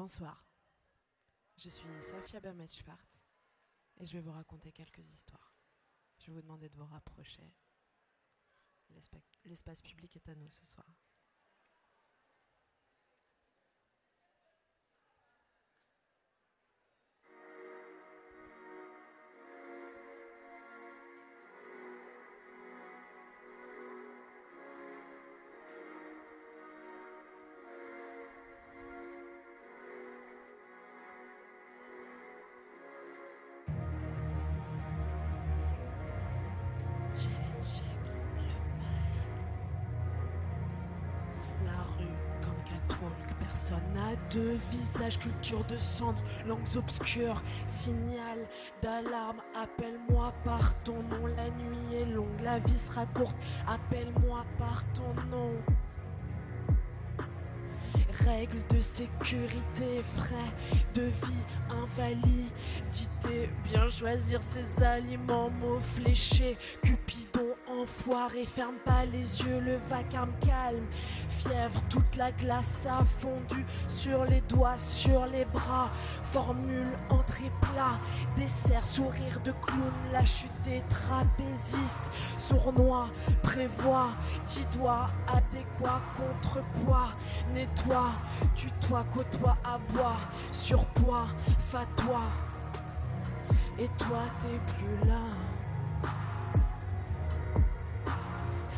Bonsoir. Je suis Safia Bametchfart et je vais vous raconter quelques histoires. Je vais vous demander de vous rapprocher. L'espa- L'espace public est à nous ce soir. Culture de cendre, langues obscures, signal d'alarme, appelle-moi par ton nom, la nuit est longue, la vie sera courte, appelle-moi par ton nom. Règles de sécurité, frais de vie, invalidité, bien choisir ses aliments, mots fléchés, Cupidon enfoiré, ferme pas les yeux, le vacarme calme, fièvre, toute la glace a fondu sur les doigts, sur les bras, formule entrée plat, dessert, sourire de clown, la chute des sournois, prévoit, qui doit adéquat, contrepoids, nettoie, tutoie, côtoie, aboie, surpoids, fatoi, et toi t'es plus là.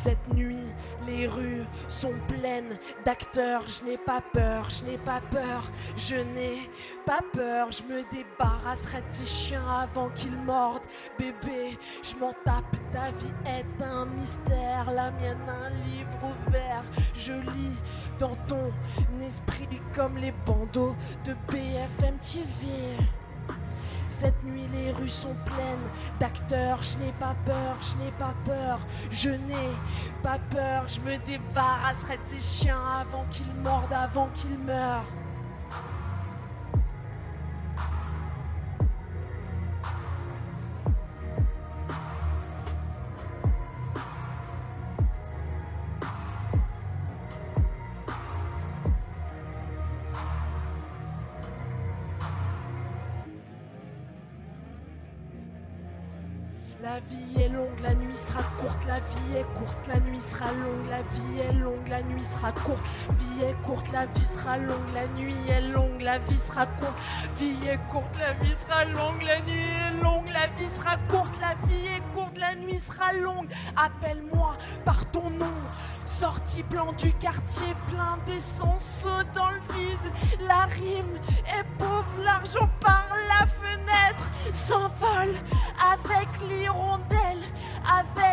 Cette nuit, les rues sont pleines d'acteurs. Je n'ai pas peur, je n'ai pas peur, je n'ai pas peur. Je me débarrasserai de ces chiens avant qu'ils mordent. Bébé, je m'en tape. Ta vie est un mystère, la mienne un livre ouvert. Je lis dans ton esprit comme les bandeaux de BFM TV. Cette nuit, les rues sont pleines d'acteurs. Je n'ai pas peur, je n'ai pas peur, je n'ai pas peur. Je me débarrasserai de ces chiens avant qu'ils mordent, avant qu'ils meurent. Vie est longue, la nuit sera courte, vie est courte, la vie sera longue, la nuit est longue, la vie sera courte, vie est courte, la vie sera longue, la nuit est longue, la vie sera courte, la vie est courte, la nuit sera longue. Appelle-moi par ton nom. Sorti blanc du quartier, plein d'essence dans le vide. La rime est pauvre, l'argent par la fenêtre s'envole avec l'hirondelle, avec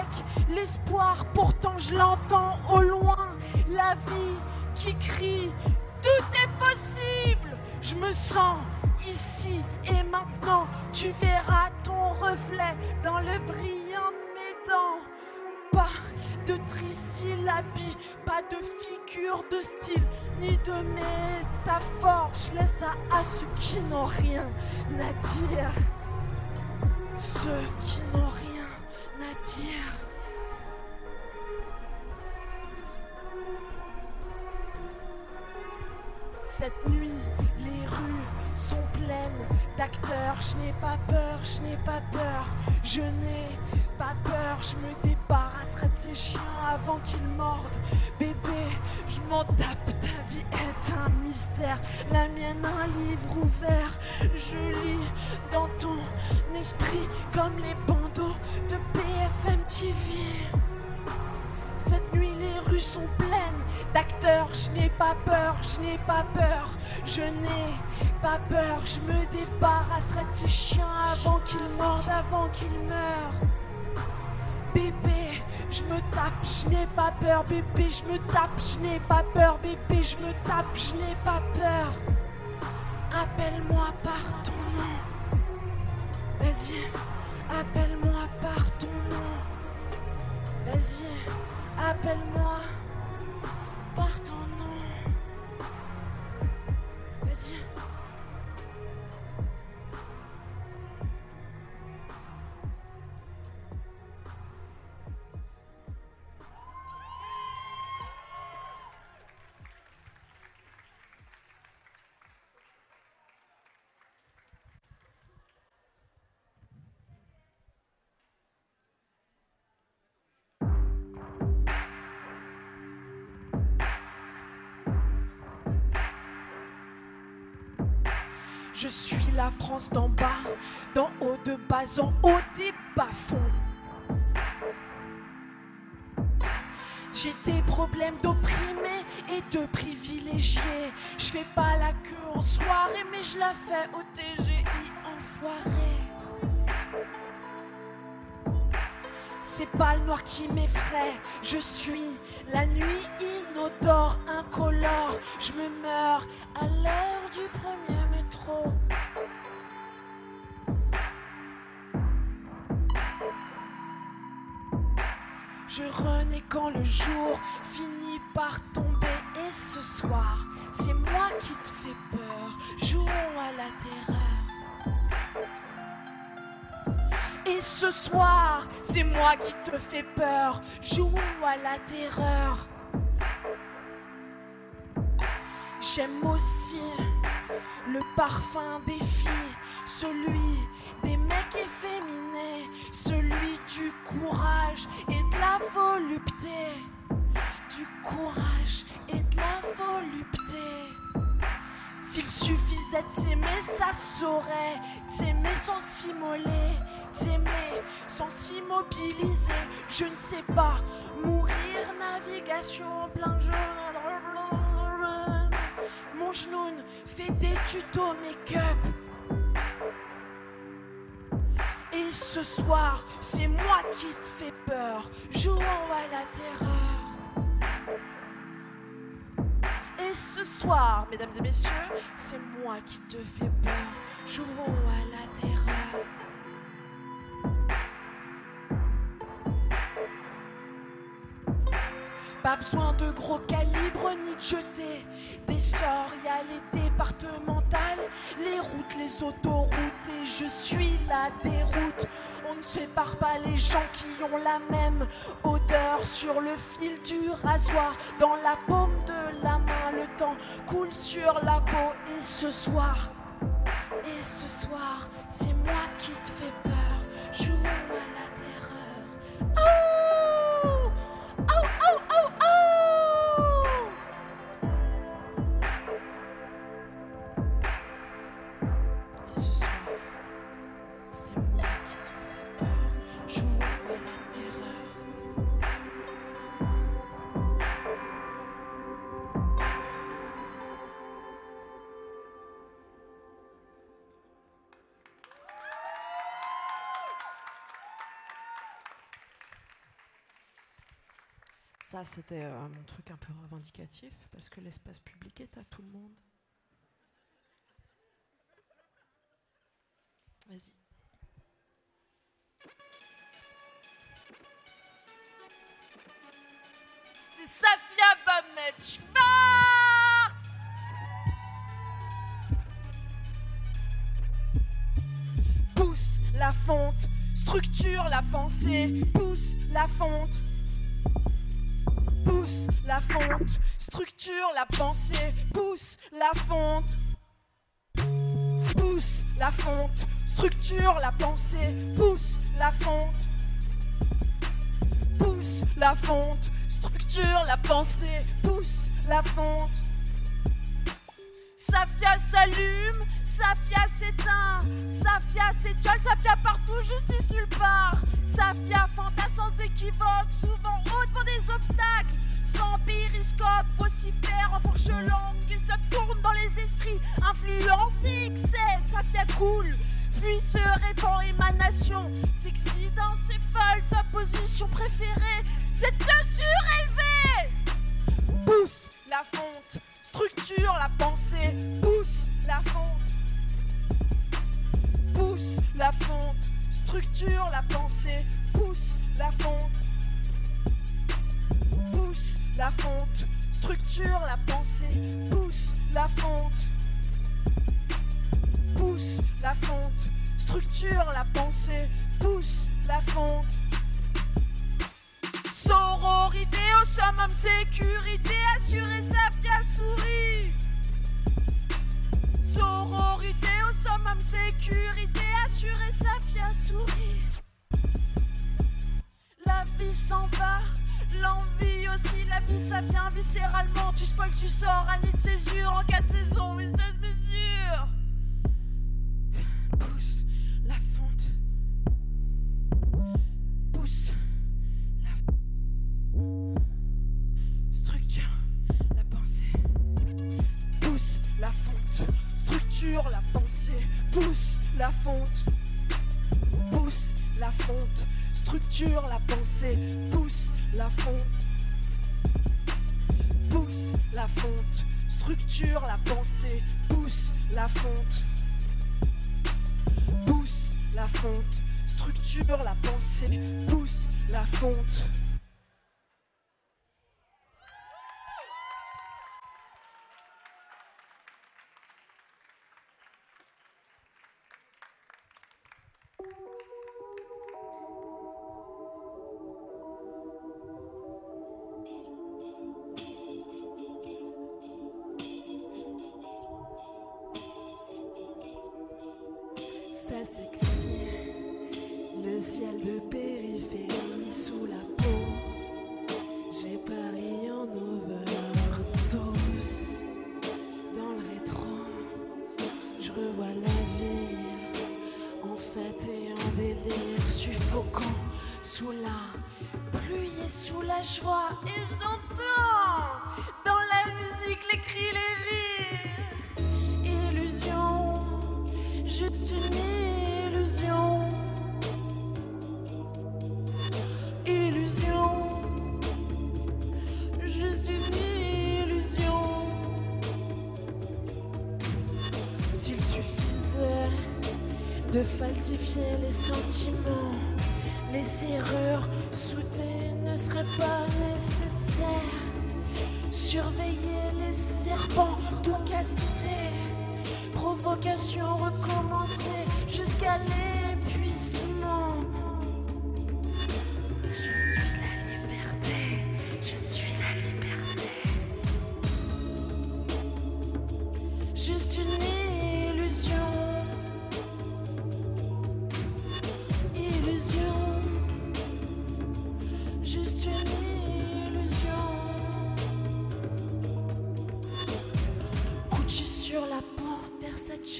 l'espoir. Pourtant, je l'entends au loin. La vie qui crie Tout est possible. Je me sens ici et maintenant. Tu verras ton reflet dans le brillant de mes dents. Pas de trisyllabie, pas de figure de style, ni de métaphore. Je laisse ça à ceux qui n'ont rien à dire. Ceux qui n'ont rien à dire. Cette nuit, les rues sont pleines d'acteurs. Je n'ai pas peur, je n'ai pas peur, je n'ai pas peur. Je me débarrasserai de ces chiens avant qu'ils mordent. Bébé, je m'en tape, ta vie est un mystère. La mienne, un livre ouvert. Je lis dans ton esprit comme les bandeaux de BFM TV. Cette nuit, les rues sont pleines d'acteurs. Je n'ai pas peur, je n'ai pas peur, je n'ai pas peur. Je me débarrasserai de ces chiens avant qu'ils mordent, avant qu'ils meurent. Bébé, je me tape, je n'ai pas peur. Bébé, je me tape, je n'ai pas peur. Bébé, je me tape, je n'ai pas peur. Appelle-moi par ton nom. Vas-y, appelle-moi par ton nom. Vas-y, appelle-moi par Je suis la France d'en bas, d'en haut, de bas en haut des bas-fonds. J'ai des problèmes d'opprimés et de privilégiés. Je fais pas la queue en soirée, mais je la fais au TGI enfoiré. C'est pas le noir qui m'effraie, je suis la nuit inodore, incolore. Je me meurs à l'heure du premier Je renais quand le jour finit par tomber et ce soir, c'est moi qui te fais peur. Jouons à la terreur. Et ce soir, c'est moi qui te fais peur. Jouons à la terreur. J'aime aussi le parfum des filles, celui des mecs efféminés, celui du courage et de la volupté. Du courage et de la volupté. S'il suffisait de s'aimer, ça saurait. T'aimer sans s'immoler, t'aimer sans s'immobiliser. Je ne sais pas, mourir, navigation en plein jour. Fait des tutos make-up. Et ce soir, c'est moi qui te fais peur. Jouons à la terreur. Et ce soir, mesdames et messieurs, c'est moi qui te fais peur. Jouons à la terreur. Pas besoin de gros calibres ni de jeter des sorts. Y a les départementales, les routes, les autoroutes. Et je suis la déroute. On ne sépare pas les gens qui ont la même odeur sur le fil du rasoir. Dans la paume de la main, le temps coule sur la peau. Et ce soir, et ce soir, c'est moi qui te fais peur. Jouons à la terreur. Oh! Ça, c'était euh, mon truc un peu revendicatif, parce que l'espace public est à tout le monde. Vas-y. C'est Safia Pousse la fonte, structure la pensée, pousse la fonte pousse la fonte, structure la pensée, pousse la fonte, pousse la fonte, structure la pensée, pousse la fonte, pousse la fonte, structure la pensée, pousse la fonte. Safia s'allume, Safia s'éteint, Safia s'étiole, Safia partout, justice nulle part. Safia fantasme sans équivoque, souvent haut devant des obstacles. Sans périscope, vocifère en fourche langue, et se tourne dans les esprits, influence et excède. Safia coule, puis se répand émanation. Sexy dans ses folles, sa position préférée, c'est de surélever. Pousse la fonte, structure la pensée, pousse la fonte, pousse la fonte, structure la pensée, pousse la fonte, la fonte, structure la pensée, pousse la fonte, pousse la fonte, structure la pensée, pousse la fonte. Sororité au summum, sécurité assurée, Safia sourit. Sororité au summum, sécurité assurée, Safia sourit. La vie s'en va, l'envie aussi, la vie ça vient viscéralement. Tu spoil, tu sors, un nid de césure en 4 saisons, mais 16 mesures. Pousse la fonte. Pousse la fonte. Structure la pensée. Pousse la fonte. Structure la pensée. Pousse la fonte. Pousse la fonte. Structure la pensée. Pousse la fonte, pousse la fonte, structure la pensée, pousse la fonte, pousse la fonte, structure la pensée, pousse la fonte. La pluie et sous la joie. Et j'entends dans la musique les cris, les rires. Illusion, juste une illusion. Illusion, juste une illusion. S'il suffisait de falsifier les sentiments, les serrures soudées ne seraient pas nécessaires. Surveiller les serpents, tout casser. Provocation recommencer jusqu'à l'épuisement.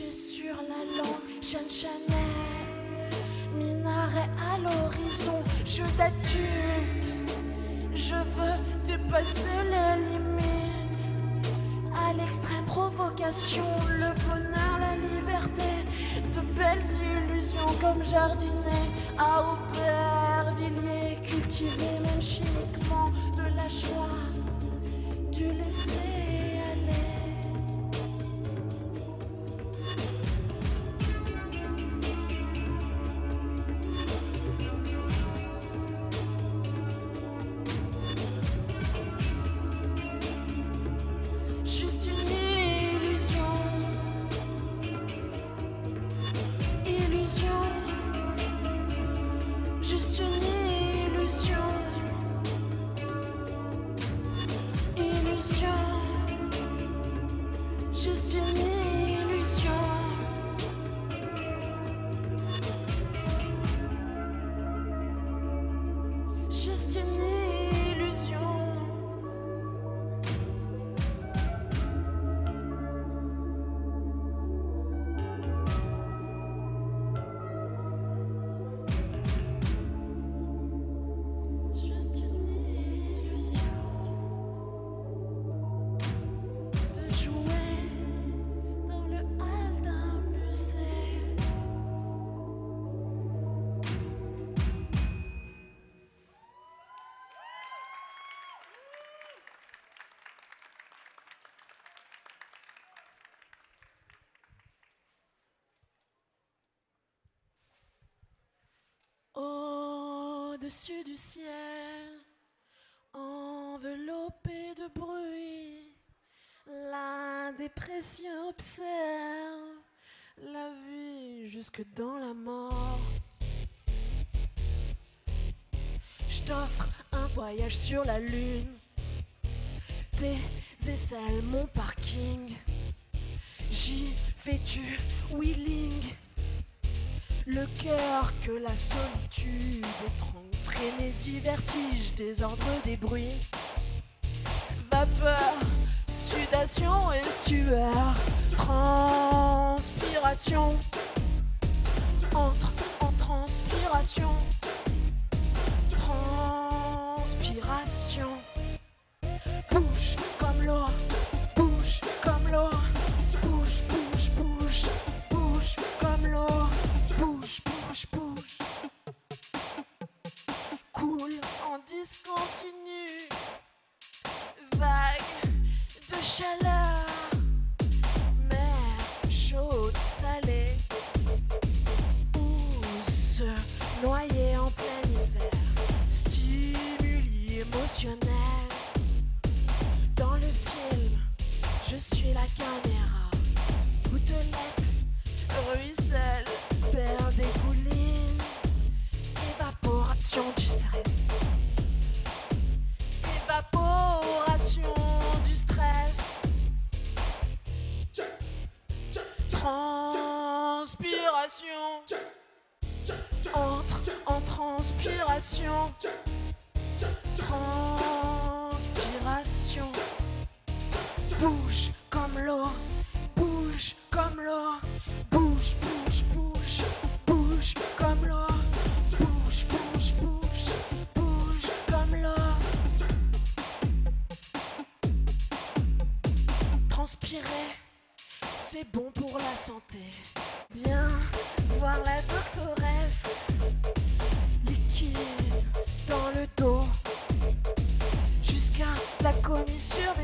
Sur la langue, Jeanne Chanel, minaret à l'horizon, jeu d'adulte. Je veux dépasser les limites. À l'extrême provocation, le bonheur, la liberté, de belles illusions comme jardiner à Aubervilliers, cultiver même chimiquement de la joie, du laisser Au-dessus du ciel, enveloppé de bruit, la dépression observe la vie jusque dans la mort. Je t'offre un voyage sur la lune, tes aisselles, mon parking. J'y fais-tu wheeling le cœur que la solitude étrangle, frénésie, vertige, désordre des bruits, vapeur, sudation et sueur, transpiration, entre en transpiration, transpiration, question.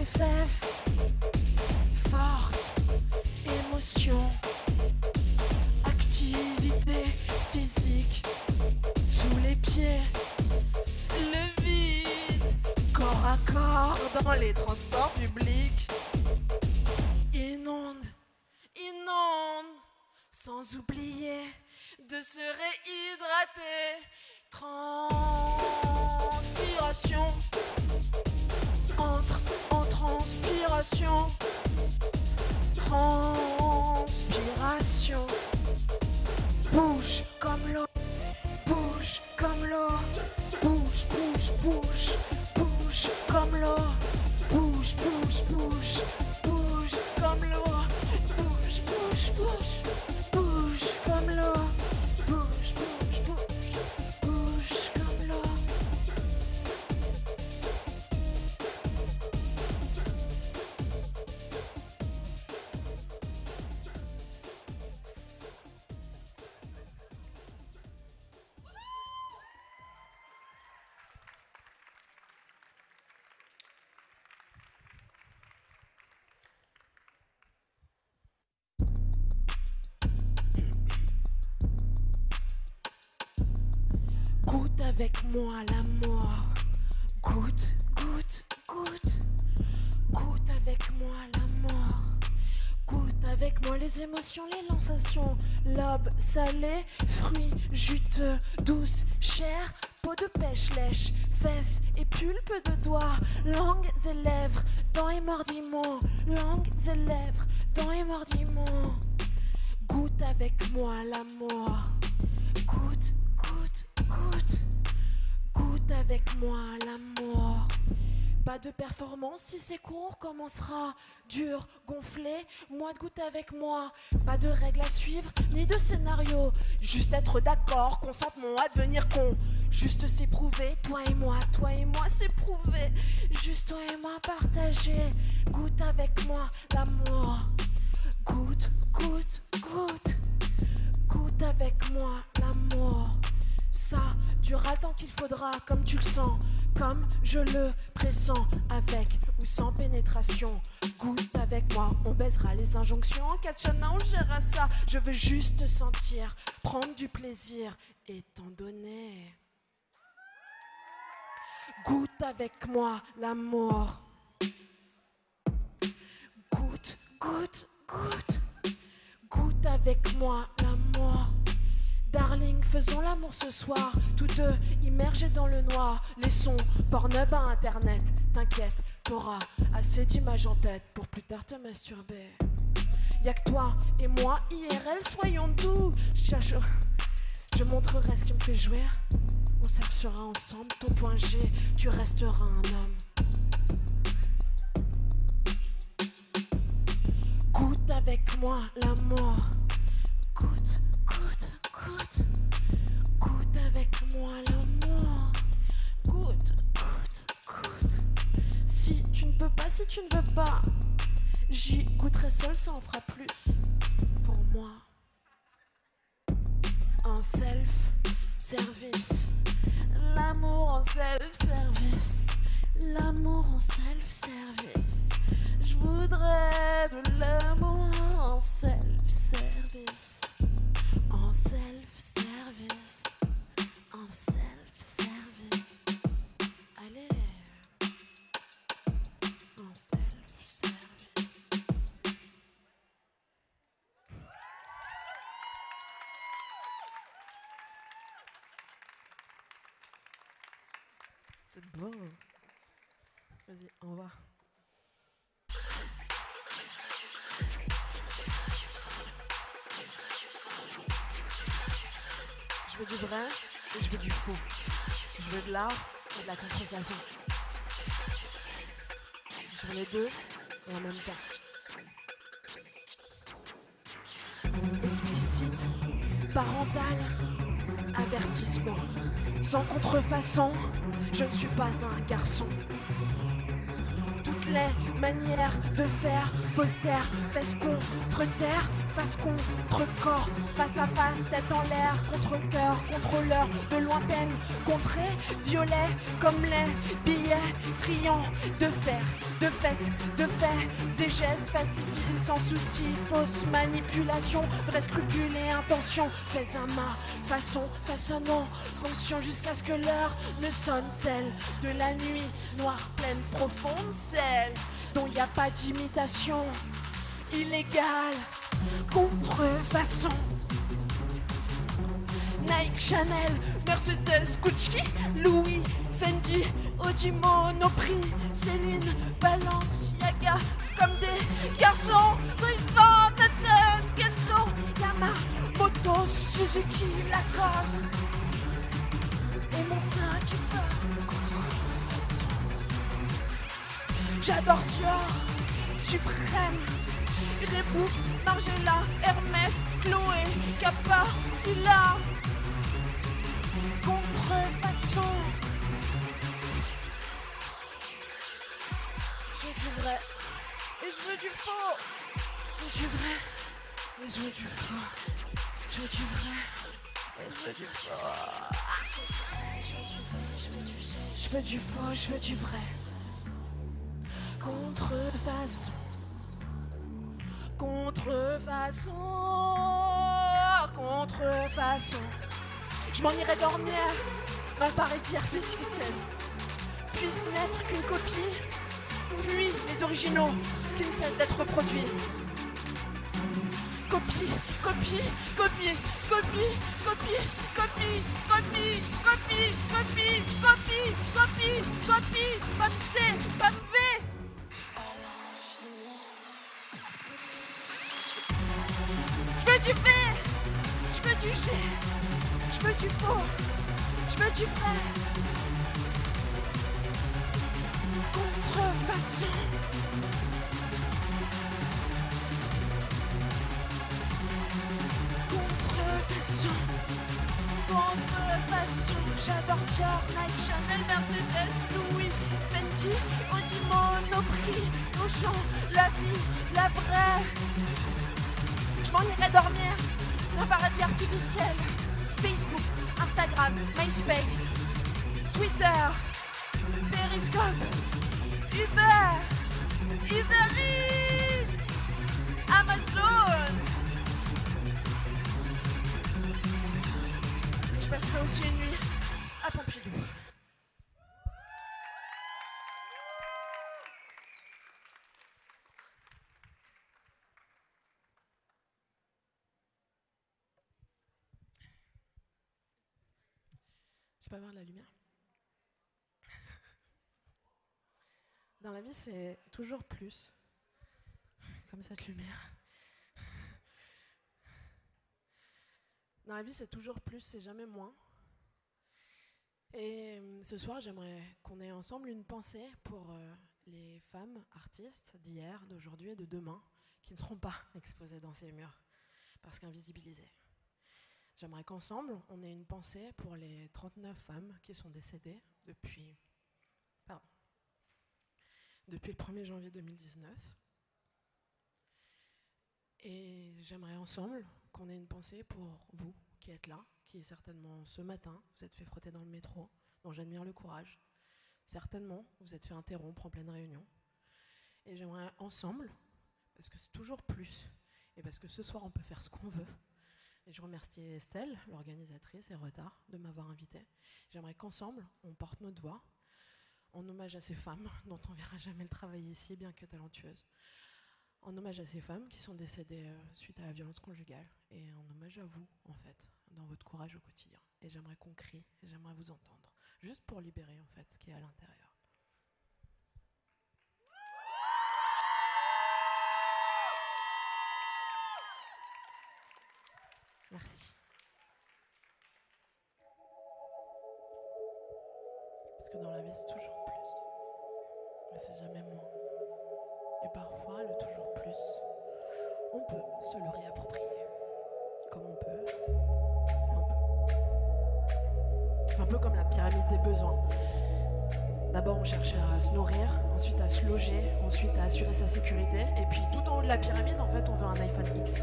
Fesses. Forte émotion. Activité physique. Sous les pieds. Le vide. Corps à corps dans les transports publics. Inonde, inonde. Sans oublier de se réhydrater. Transpiration. Transpiration. Bouge comme l'eau. Bouge comme l'eau. Bouge, bouge, bouge. Bouge comme l'eau. Bouge, bouge, bouge. Bouge comme l'eau. Bouge, bouge. Bouge avec moi la mort. Goûte, goûte, goûte. Goûte avec moi la mort. Goûte avec moi les émotions, les sensations. Lobe salé, fruits juteux, douce, chair, peau de pêche lèche, fesses et pulpe de doigts, langues et lèvres, dents et mordiments, langues et lèvres, dents et mordiments. Goûte avec moi la mort. Avec moi la mort. Pas de performance si c'est court, commencera dur, gonflé? Moi de goûte avec moi. Pas de règles à suivre, ni de scénario. Juste être d'accord, qu'on sente mon advenir con. Juste s'éprouver, toi et moi, toi et moi s'éprouver. Juste toi et moi partager. Goûte avec moi la mort. Goûte, goûte, goûte. Goûte avec moi la mort. Ça durera temps qu'il faudra, comme tu le sens, comme je le pressens, avec ou sans pénétration. Goûte avec moi, on baisera les injonctions. En Katchana, on gérera ça. Je veux juste te sentir, prendre du plaisir et t'en donner. Goûte avec moi la mort. Goûte, goûte, goûte. Goûte avec moi la mort. Darling, faisons l'amour ce soir, tous deux immergés dans le noir. Les sons, Pornhub à internet, t'inquiète, t'auras assez d'images en tête pour plus tard te masturber. Y'a que toi et moi, IRL, soyons doux. Je montrerai ce qui me fait jouir. On cherchera ensemble ton point G, tu resteras un homme. Goûte avec moi la mort. Avec moi la mort. Goûte, goûte, goûte. Si tu ne peux pas, si tu ne veux pas, j'y goûterai seul, ça en fera plus pour moi. Un self-service. L'amour en self-service. L'amour en self-service. Je voudrais de l'amour en self-service. On va. Je veux du vrai et je veux du faux. Je veux de l'art et de la contrefaçon. Je veux les deux et en même temps. Explicite, parental, avertissement. Sans contrefaçon, je ne suis pas un garçon. Les manières de faire, faussaires, fesses contre terre, face contre corps, face à face, tête en l'air, contre cœur, contrôleur de lointaine, contrée, violet comme les billets friands de fer, de fait, de faits et gestes falsifiés sans souci, fausse manipulation, vrai scrupule et intention, fais un ma façon, façonnant, fonction jusqu'à ce que l'heure ne sonne celle de la nuit, noire, pleine, profonde, celle dont il n'y a pas d'imitation illégale, contrefaçon. Nike, Chanel, Mercedes, Gucci, Louis, Fendi, Audi, Monoprix, Céline, Balenciaga, comme des garçons, Louis Vuitton, Kenzo, Yamamoto, Suzuki, Lacoste, et mon sein qui se bat. J'adore Dior, suprême, Reebok, Margiela, Hermès, Chloé, Kappa, Fila, contrefaçon. Je veux du vrai et je veux du faux. Je veux du vrai et je veux du faux. Je veux du vrai et je veux du faux. Je veux du faux, je veux du vrai. Contrefaçon. Contrefaçon. Contrefaçon. Je m'en irai dormir dans le paradis artificiel. Puisse n'être qu'une copie, puis les originaux qui ne cessent d'être reproduits. Copie, copie, copie, copie, copie, copie, copie, copie, copie, copie, copie, copie, comme C, du V, je veux du G, je veux du faux, je veux du vrai. Contrefaçon. Contrefaçon. Contrefaçon. J'adore Dior, Nike, Chanel, Mercedes, Louis, Fendi, Audi, Monoprix, Auchan, la vie, la vraie. Je m'en irai dormir un paradis artificiel. Facebook, Instagram, MySpace, Twitter, Periscope, Uber, Uber Eats, Amazon. Je passerai aussi une nuit à Pompidou. Je peux avoir de la lumière Dans la vie, c'est toujours plus. Comme cette lumière. Dans la vie, c'est toujours plus, c'est jamais moins. Et euh, ce soir, j'aimerais qu'on ait ensemble une pensée pour euh, les femmes artistes d'hier, d'aujourd'hui et de demain qui ne seront pas exposées dans ces murs parce qu'invisibilisées. J'aimerais qu'ensemble, on ait une pensée pour les 39 femmes qui sont décédées depuis, pardon, depuis le 1er janvier 2019. Et j'aimerais ensemble qu'on ait une pensée pour vous qui êtes là, qui certainement ce matin vous êtes fait frotter dans le métro, dont j'admire le courage. Certainement, vous êtes fait interrompre en pleine réunion. Et j'aimerais ensemble, parce que c'est toujours plus, et parce que ce soir on peut faire ce qu'on veut, et je remercie Estelle, l'organisatrice et Retard, de m'avoir invitée. J'aimerais qu'ensemble, on porte notre voix en hommage à ces femmes dont on verra jamais le travail ici, bien que talentueuses. En hommage à ces femmes qui sont décédées euh, suite à la violence conjugale. Et en hommage à vous, en fait, dans votre courage au quotidien. Et j'aimerais qu'on crie, et j'aimerais vous entendre. Juste pour libérer, en fait, ce qui est à l'intérieur. Merci. Parce que dans la vie, c'est toujours plus. Et c'est jamais moins. Et parfois, le toujours plus, on peut se le réapproprier. Comme mais on peut. Un peu comme la pyramide des besoins. D'abord, on cherche à se nourrir, ensuite à se loger, ensuite à assurer sa sécurité. Et puis, tout en haut de la pyramide, en fait, on veut un iPhone X.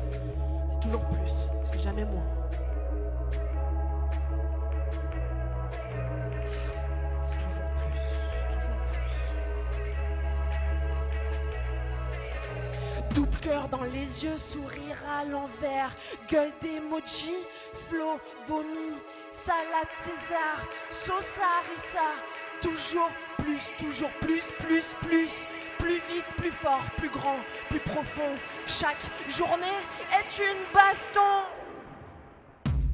Toujours plus, c'est jamais moins. C'est toujours plus, toujours plus. Double cœur dans les yeux, sourire à l'envers, gueule d'emoji, flow, vomi, salade César, sauce harissa, toujours plus, toujours plus, plus, plus, plus vite, plus fort, plus grand, plus profond. Chaque journée est une baston.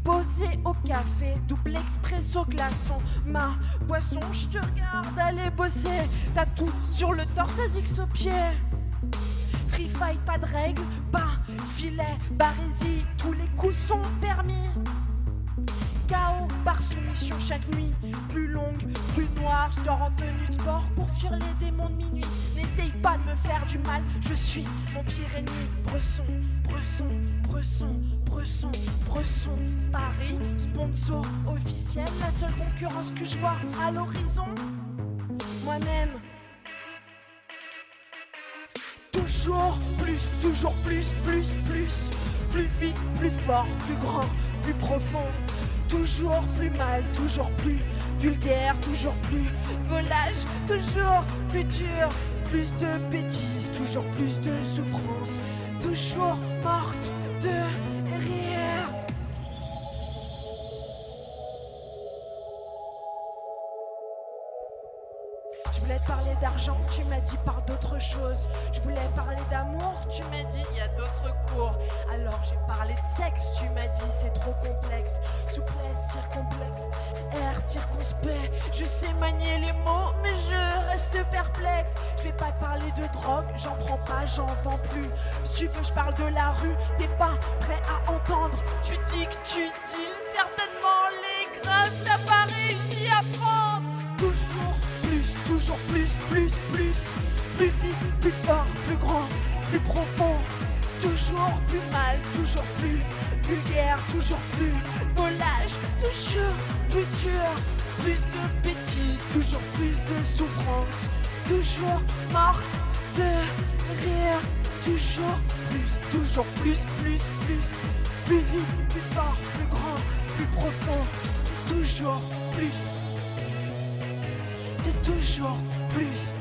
Posé au café, double expresso glaçon, ma boisson, je te regarde aller bosser. T'as tout sur le torse, Azix au pied. Free fight, pas de règles, pas filet, barésie, tous les coups sont permis. Chaos par soumission chaque nuit, plus longue, plus Je dors en tenue de sport pour fuir les démons de minuit. N'essaye pas de me faire du mal, je suis mon pire ennemi. Bresson, Bresson, Bresson, Bresson, Bresson. Paris, sponsor officiel, la seule concurrence que je vois à l'horizon. Moi-même. Toujours plus, toujours plus, plus, plus, plus vite, plus fort, plus grand, plus profond. Toujours plus mal, toujours plus vulgaire, toujours plus volage, toujours plus dur, plus de bêtises, toujours plus de souffrance, toujours morte de parler d'argent, tu m'as dit par d'autres choses. Je voulais parler d'amour, tu m'as dit il y a d'autres cours. Alors j'ai parlé de sexe, tu m'as dit c'est trop complexe. Souplesse circomplexe, air circonspect. Je sais manier les mots, mais je reste perplexe. Je vais pas parler de drogue, j'en prends pas, j'en vends plus. Si tu veux, je parle de la rue, t'es pas prêt à entendre. Tu dis que tu deals, certainement les graves, t'as pas réussi toujours plus, plus, plus, plus vite, plus fort, plus grand, plus profond, toujours plus mal, toujours plus vulgaire, toujours plus volage, toujours plus dur, plus de bêtises, toujours plus de souffrance, toujours morte de rire, toujours plus, toujours plus, plus, plus, plus vite, plus fort, plus grand, plus profond, toujours plus c'est toujours plus.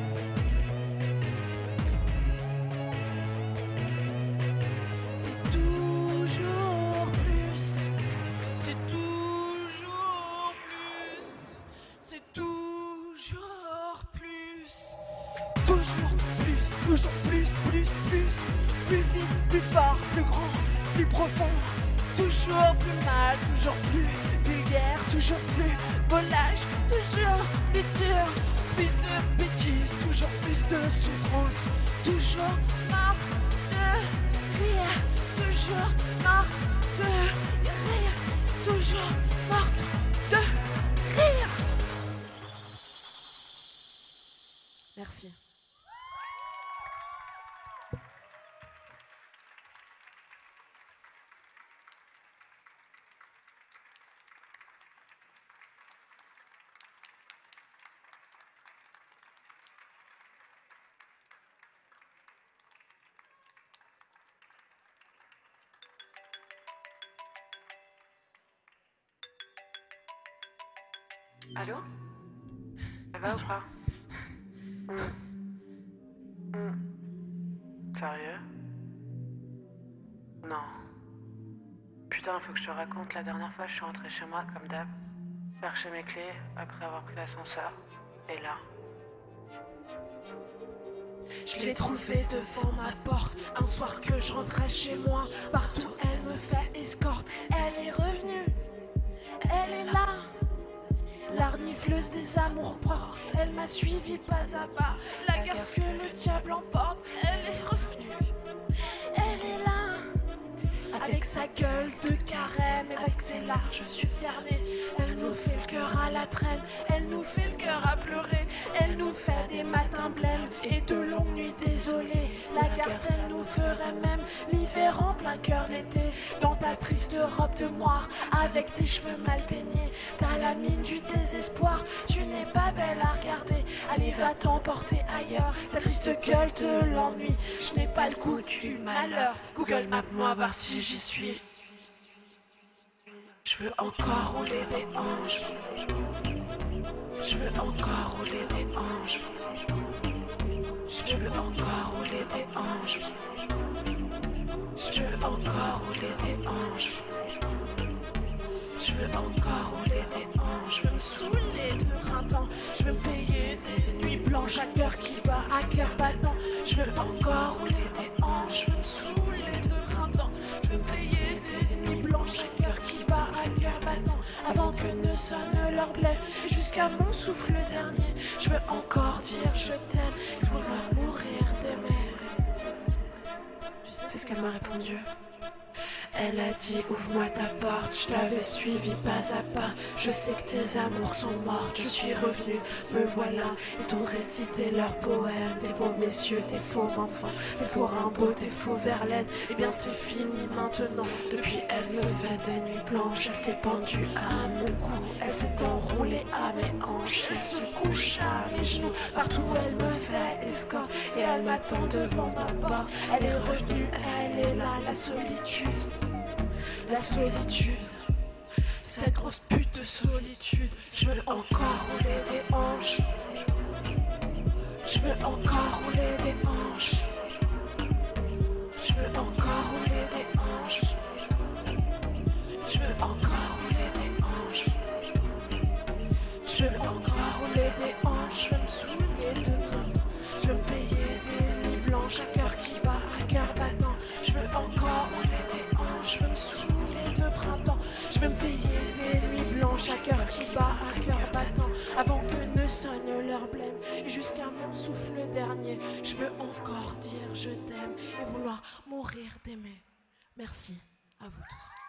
C'est toujours plus. C'est toujours plus. C'est toujours plus. Toujours plus, toujours plus, plus, plus. Plus vite, plus fort, plus grand, plus profond. Toujours plus mal, toujours plus vulgaire, toujours plus volage, toujours plus dur, plus de bêtises, toujours plus de souffrance, toujours morte de rire, toujours morte de rire, toujours morte de rire. Merci. La dernière fois, je suis rentrée chez moi, comme d'hab. Chercher mes clés après avoir pris l'ascenseur. Et là. Je l'ai trouvée devant ma porte un soir que je rentrais chez moi. Partout elle me fait escorte. Elle est revenue, elle est là. L'arnifleuse des amours propres, elle m'a suivi pas à pas. La garce que le diable emporte, elle est revenue. Avec sa gueule de carême, avec ses larges yeux cernés, elle nous fait le cœur à la traîne, elle nous fait le cœur à pleurer, elle nous fait des matins blêmes et de longues nuits désolées. La garce, elle nous ferait même l'hiver en plein cœur d'été, dans ta triste robe de moire, avec tes cheveux mal peignés. T'as la mine du désespoir, tu n'es pas belle à regarder. Allez, va t'emporter ailleurs, ta triste gueule de l'ennui. Je n'ai pas le goût du malheur. Google Map-moi voir si j'y suis. Je veux encore rouler des hanches. Je veux encore rouler des hanches. Je veux encore rouler des hanches. Je veux encore rouler des hanches. Je veux encore rouler des hanches. Je veux me saouler de printemps. Je veux payer des nuits blanches à cœur qui mon souffle dernier. Je veux encore dire je t'aime et vouloir mourir d'aimer. Tu sais C'est ce qu'elle m'a répondu? Elle a dit ouvre-moi ta porte, je t'avais suivi pas à pas. Je sais que tes amours sont morts, je suis revenu, me voilà. Ils t'ont récité leurs poèmes, des faux messieurs, des faux enfants, des faux Rimbaud, des faux Verlaine. Eh bien c'est fini maintenant. Depuis elle se fait des nuits blanches, elle s'est pendue à mon cou, elle s'est enroulée à mes hanches, elle se couche à mes genoux. Partout elle me fait escorte et elle m'attend devant ma porte. Elle est revenue, elle est là, la solitude la solitude, cette grosse pute de solitude. Je veux encore rouler des hanches. Je veux encore rouler des hanches. Je veux encore rouler des hanches. Je veux encore cœur qui bat, à cœur battant. Avant que ne sonne leur blême et jusqu'à mon souffle dernier. Je veux encore dire je t'aime et vouloir mourir d'aimer. Merci à vous tous.